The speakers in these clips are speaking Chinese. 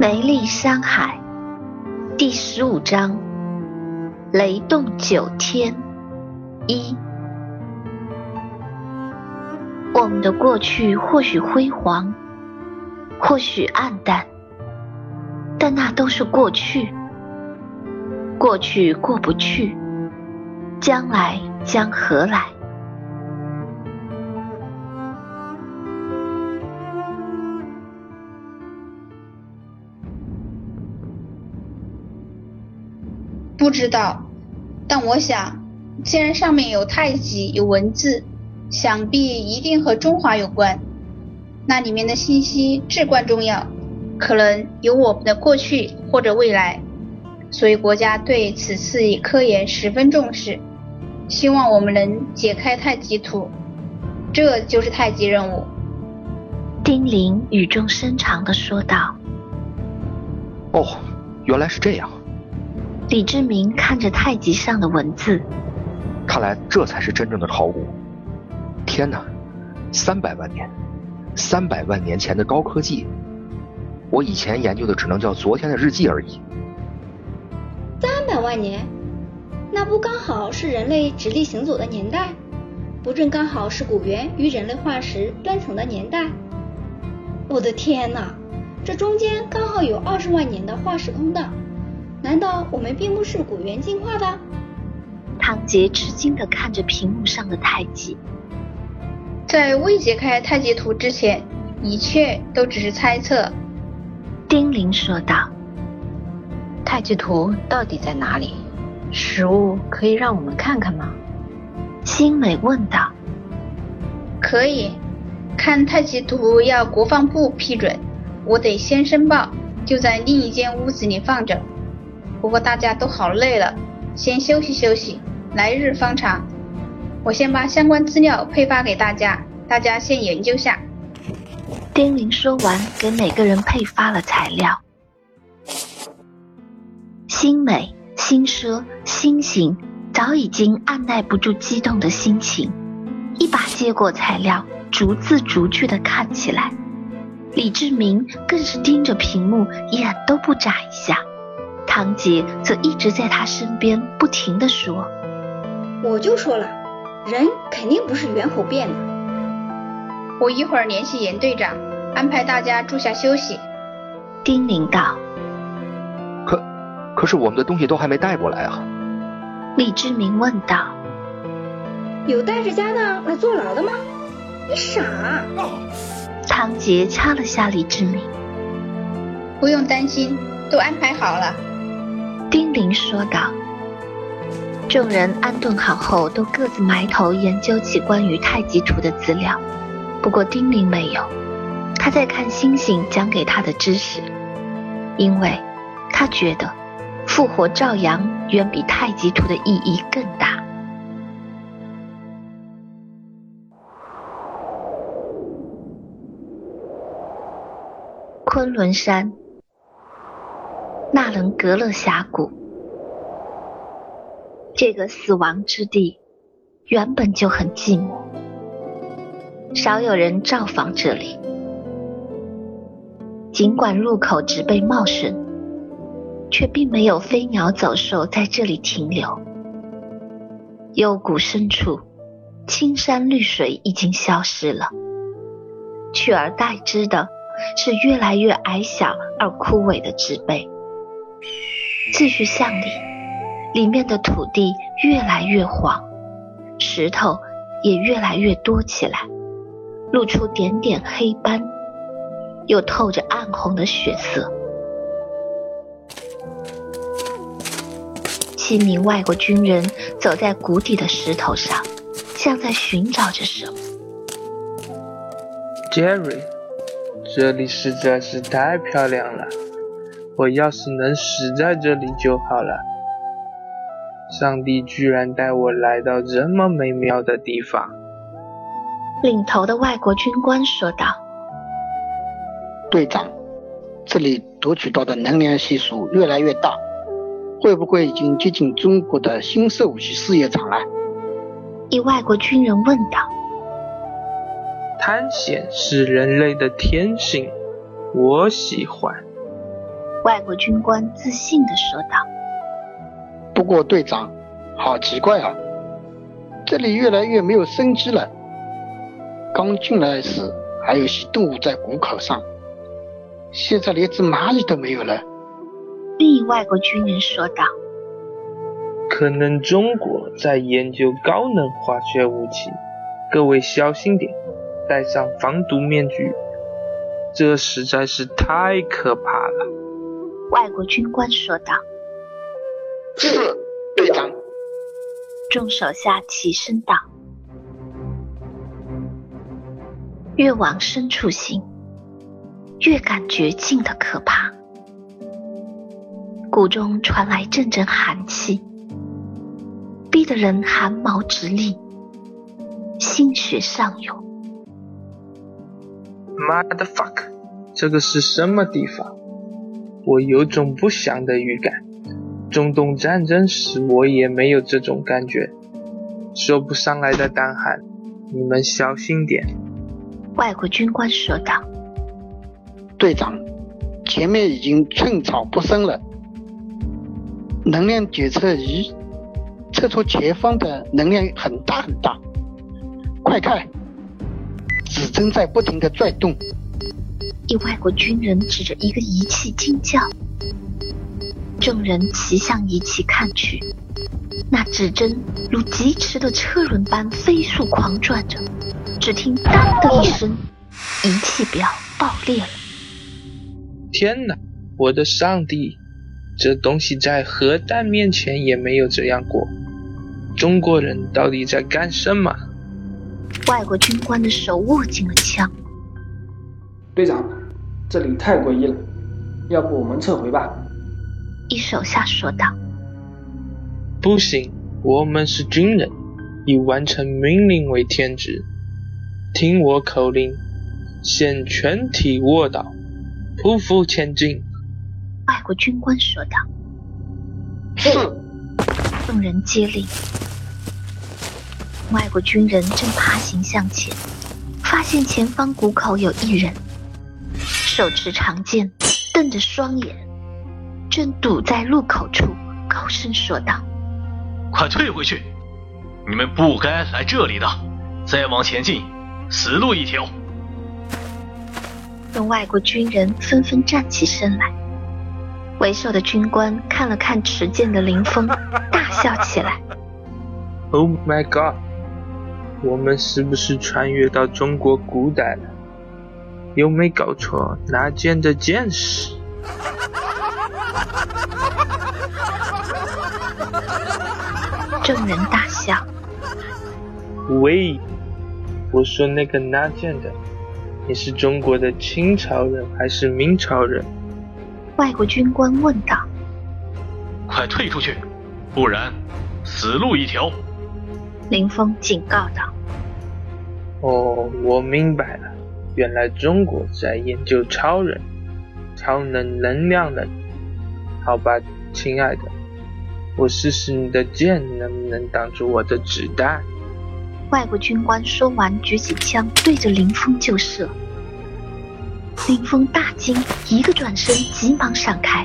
梅丽山海第十五章：雷动九天一。我们的过去或许辉煌，或许暗淡，但那都是过去。过去过不去，将来将何来？不知道，但我想，既然上面有太极，有文字，想必一定和中华有关。那里面的信息至关重要，可能有我们的过去或者未来。所以国家对此次科研十分重视，希望我们能解开太极图，这就是太极任务。丁玲语重深长地说道：“哦，原来是这样。”李志明看着太极上的文字，看来这才是真正的考古。天哪，三百万年，三百万年前的高科技，我以前研究的只能叫昨天的日记而已。三百万年，那不刚好是人类直立行走的年代？不正刚好是古猿与人类化石断层的年代？我的天哪，这中间刚好有二十万年的化石空档。难道我们并不是古猿进化的？唐杰吃惊地看着屏幕上的太极。在未解开太极图之前，一切都只是猜测。丁玲说道：“太极图到底在哪里？实物可以让我们看看吗？”新美问道。“可以，看太极图要国防部批准，我得先申报，就在另一间屋子里放着。”不过大家都好累了，先休息休息，来日方长。我先把相关资料配发给大家，大家先研究下。丁玲说完，给每个人配发了材料。星美、新奢、新型早已经按耐不住激动的心情，一把接过材料，逐字逐句的看起来。李志明更是盯着屏幕，眼都不眨一下。唐杰则一直在他身边不停的说：“我就说了，人肯定不是猿猴变的。我一会儿联系严队长，安排大家住下休息。”丁玲道。“可，可是我们的东西都还没带过来啊。”李志明问道。“有带着家当来坐牢的吗？你傻！”唐杰掐了下李志明。“不用担心，都安排好了。”丁玲说道。众人安顿好后，都各自埋头研究起关于太极图的资料。不过丁玲没有，他在看星星讲给他的知识，因为他觉得复活赵阳远比太极图的意义更大。昆仑山。纳伦格勒峡谷，这个死亡之地原本就很寂寞，少有人造访这里。尽管入口植被茂盛，却并没有飞鸟走兽在这里停留。幽谷深处，青山绿水已经消失了，取而代之的是越来越矮小而枯萎的植被。继续向里，里面的土地越来越黄，石头也越来越多起来，露出点点黑斑，又透着暗红的血色。七名外国军人走在谷底的石头上，像在寻找着什么。Jerry，这里实在是太漂亮了。我要是能死在这里就好了。上帝居然带我来到这么美妙的地方。领头的外国军官说道：“队长，这里夺取到的能量系数越来越大，会不会已经接近中国的新式武器试验场了？”一外国军人问道。探险是人类的天性，我喜欢。外国军官自信地说道。不过队长，好奇怪啊，这里越来越没有生机了。刚进来时还有些动物在谷口上，现在连只蚂蚁都没有了。另一外国军人说道：“可能中国在研究高能化学武器，各位小心点，戴上防毒面具，这实在是太可怕了。”外国军官说道。是，队长。众手下齐声道：“越往深处行，越感觉近的可怕。谷中传来阵阵寒气，逼得人汗毛直立，心血上涌。妈的 fuck，这个是什么地方？我有种不祥的预感。”中东战争时，我也没有这种感觉，说不上来的胆寒，你们小心点。”外国军官说道。“队长，前面已经寸草不生了，能量检测仪测出前方的能量很大很大，快看，指针在不停的转动。”一外国军人指着一个仪器惊叫。众人齐向仪器看去，那指针如疾驰的车轮般飞速狂转着。只听“当”的一声，仪器表爆裂了。天哪！我的上帝！这东西在核弹面前也没有这样过。中国人到底在干什么？外国军官的手握紧了枪。队长，这里太诡异了，要不我们撤回吧？一手下说道：“不行，我们是军人，以完成命令为天职。听我口令，先全体卧倒，匍匐前进。”外国军官说道：“是。”众人接令。外国军人正爬行向前，发现前方谷口有一人，手持长剑，瞪着双眼。正堵在路口处，高声说道：“快退回去！你们不该来这里的！再往前进，死路一条！”众外国军人纷纷站起身来。为首的军官看了看持剑的林峰，大笑起来：“Oh my god！我们是不是穿越到中国古代了？有没搞错拿剑的剑士？”众人大笑。喂，我说那个拿剑的，你是中国的清朝人还是明朝人？外国军官问道。快退出去，不然死路一条！林峰警告道。哦，我明白了，原来中国在研究超人，超能能量人。好吧，亲爱的。我试试你的剑能不能挡住我的子弹。外国军官说完，举起枪对着林峰就射。林峰大惊，一个转身，急忙闪开。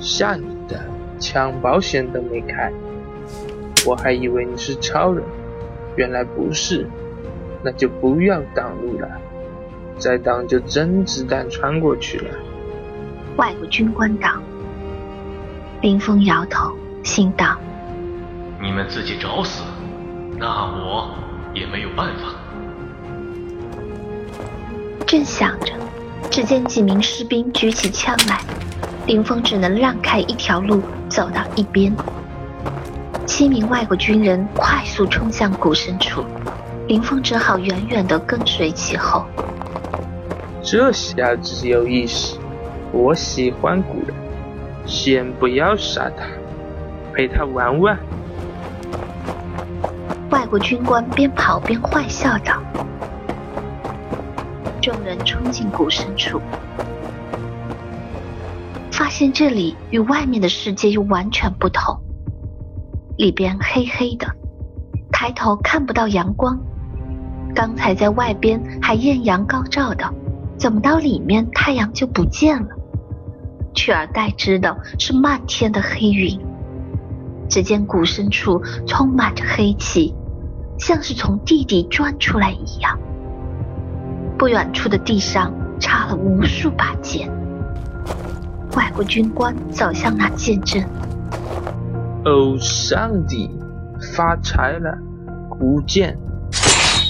吓你的，枪保险都没开，我还以为你是超人，原来不是，那就不要挡路了，再挡就真子弹穿过去了。外国军官道。林峰摇头，心道：“你们自己找死，那我也没有办法。”正想着，只见几名士兵举起枪来，林峰只能让开一条路，走到一边。七名外国军人快速冲向谷深处，林峰只好远远的跟随其后。这小子有意思，我喜欢古人。先不要杀他，陪他玩玩。外国军官边跑边坏笑道。众人冲进谷深处，发现这里与外面的世界又完全不同。里边黑黑的，抬头看不到阳光。刚才在外边还艳阳高照的，怎么到里面太阳就不见了？取而代之的是漫天的黑云。只见谷深处充满着黑气，像是从地底钻出来一样。不远处的地上插了无数把剑。外国军官走向那剑阵。哦，上帝，发财了！古剑，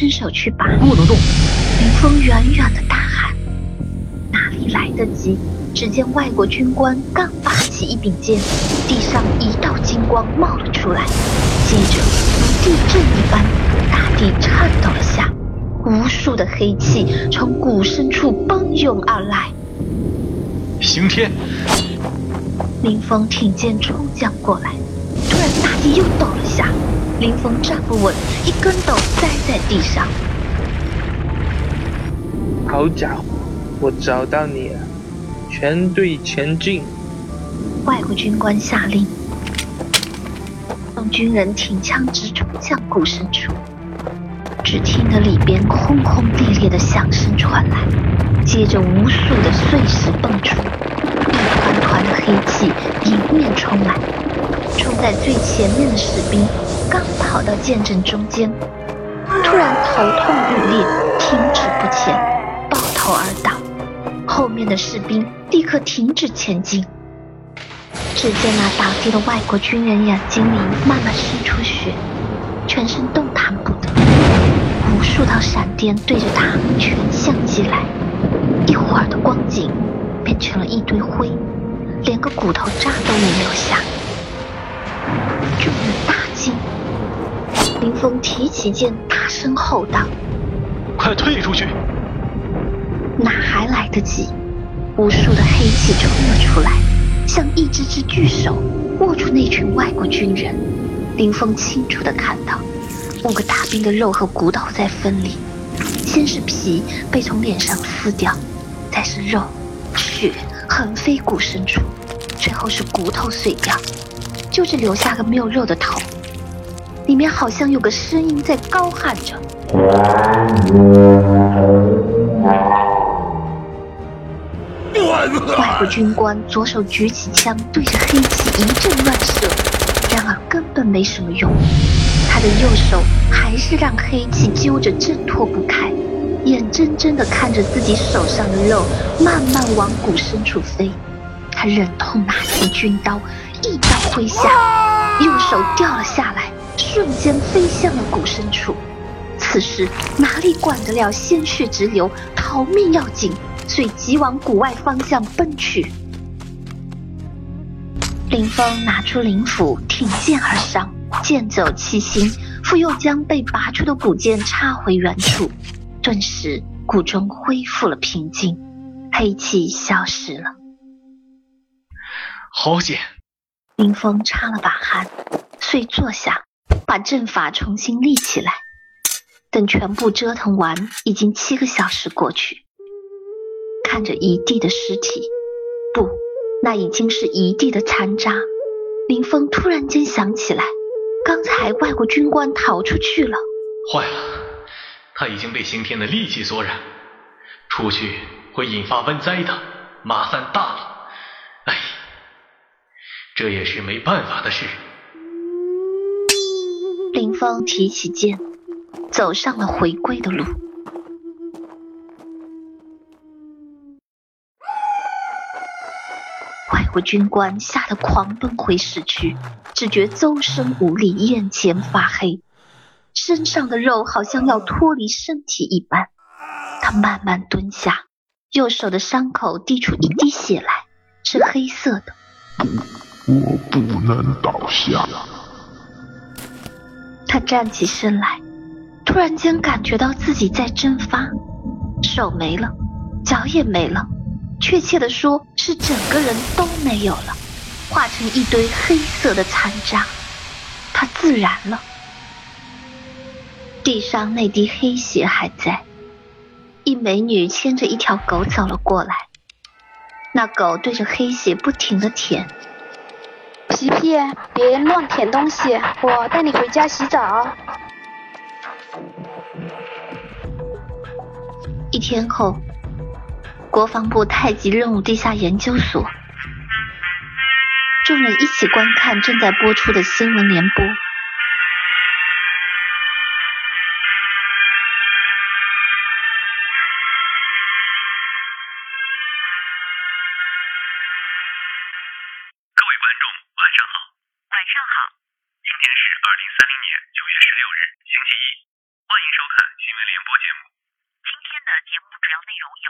伸手去拔，不能动。林峰远远的大喊，哪里来得及？只见外国军官刚拔起一柄剑，地上一道金光冒了出来，接着如地震一般，大地颤抖了下，无数的黑气从谷深处奔涌而来。刑天，林峰挺剑冲将过来，突然大地又抖了下，林峰站不稳，一跟斗栽在地上。好家伙，我找到你了！全队前进！外国军官下令，让军人挺枪直冲向谷深处。只听得里边轰轰烈烈的响声传来，接着无数的碎石蹦出，一团团的黑气迎面冲来。冲在最前面的士兵刚跑到剑阵中间，突然头痛欲裂，停止不前，抱头而倒。后面的士兵立刻停止前进。只见那倒地的外国军人眼睛里慢慢渗出血，全身动弹不得。无数道闪电对着他全向击来，一会儿的光景变成了一堆灰，连个骨头渣都没留下。众人大惊，林峰提起剑，大声吼道：“快退出去！”哪还来得及？无数的黑气冲了出来，像一只只巨手握住那群外国军人。林峰清楚的看到，五个大兵的肉和骨头在分离，先是皮被从脸上撕掉，再是肉、血横飞骨深处，最后是骨头碎掉，就是留下个没有肉的头。里面好像有个声音在高喊着。外国军官左手举起枪，对着黑气一阵乱射，然而根本没什么用。他的右手还是让黑气揪着挣脱不开，眼睁睁地看着自己手上的肉慢慢往骨深处飞。他忍痛拿起军刀，一刀挥下，右手掉了下来，瞬间飞向了骨深处。此时哪里管得了鲜血直流，逃命要紧。遂急往谷外方向奔去。林峰拿出灵斧，挺剑而上，剑走七星，复又将被拔出的古剑插回原处。顿时，谷中恢复了平静，黑气消失了。好剑！林峰擦了把汗，遂坐下，把阵法重新立起来。等全部折腾完，已经七个小时过去。看着一地的尸体，不，那已经是一地的残渣。林峰突然间想起来，刚才外国军官逃出去了。坏了，他已经被刑天的戾气所染，出去会引发瘟灾的，麻烦大了。哎，这也是没办法的事。林峰提起剑，走上了回归的路。外国军官吓得狂奔回市区，只觉周身无力，眼前发黑，身上的肉好像要脱离身体一般。他慢慢蹲下，右手的伤口滴出一滴血来，是黑色的。我不能倒下。他站起身来，突然间感觉到自己在蒸发，手没了，脚也没了。确切的说，是整个人都没有了，化成一堆黑色的残渣。他自燃了。地上那滴黑血还在。一美女牵着一条狗走了过来，那狗对着黑血不停的舔。皮皮，别乱舔东西，我带你回家洗澡。一天后。国防部太极任务地下研究所，众人一起观看正在播出的新闻联播。是二零三零年九月十六日，星期一。欢迎收看新闻联播节目。今天的节目主要内容有：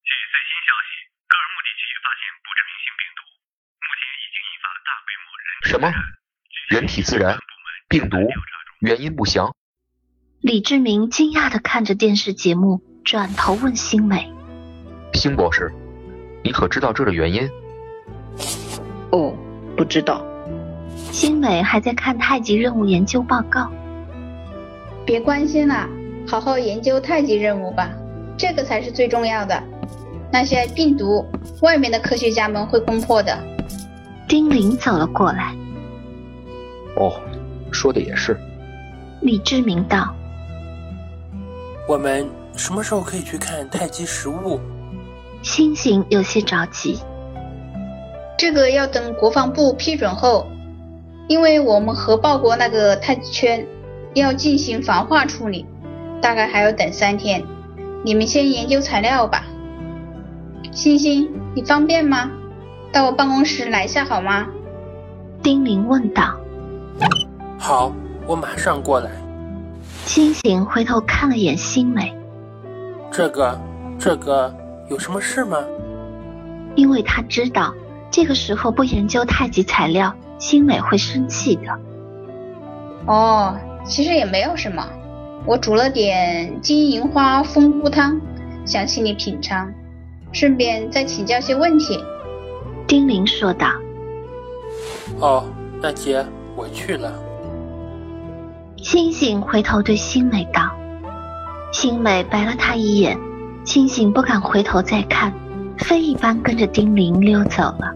据最新消息，格尔木地区发现不知名性病毒，目前已经引发大规模人体什么？人体自燃？病毒？原因不详。李志明惊讶地看着电视节目，转头问星美：“星博士，你可知道这的原因？”哦，不知道。星美还在看太极任务研究报告。别关心了，好好研究太极任务吧，这个才是最重要的。那些病毒，外面的科学家们会攻破的。丁玲走了过来。哦，说的也是。李志明道。我们什么时候可以去看太极实物？星星有些着急。这个要等国防部批准后，因为我们核爆过那个太极圈，要进行防化处理，大概还要等三天。你们先研究材料吧。星星，你方便吗？到我办公室来一下好吗？丁玲问道。好，我马上过来。星星回头看了眼星美。这个，这个有什么事吗？因为他知道。这个时候不研究太极材料，星美会生气的。哦，其实也没有什么，我煮了点金银花蜂菇汤，想请你品尝，顺便再请教些问题。丁玲说道。哦，那姐，我去了。星星回头对星美道。星美白了他一眼，星星不敢回头再看，飞一般跟着丁玲溜走了。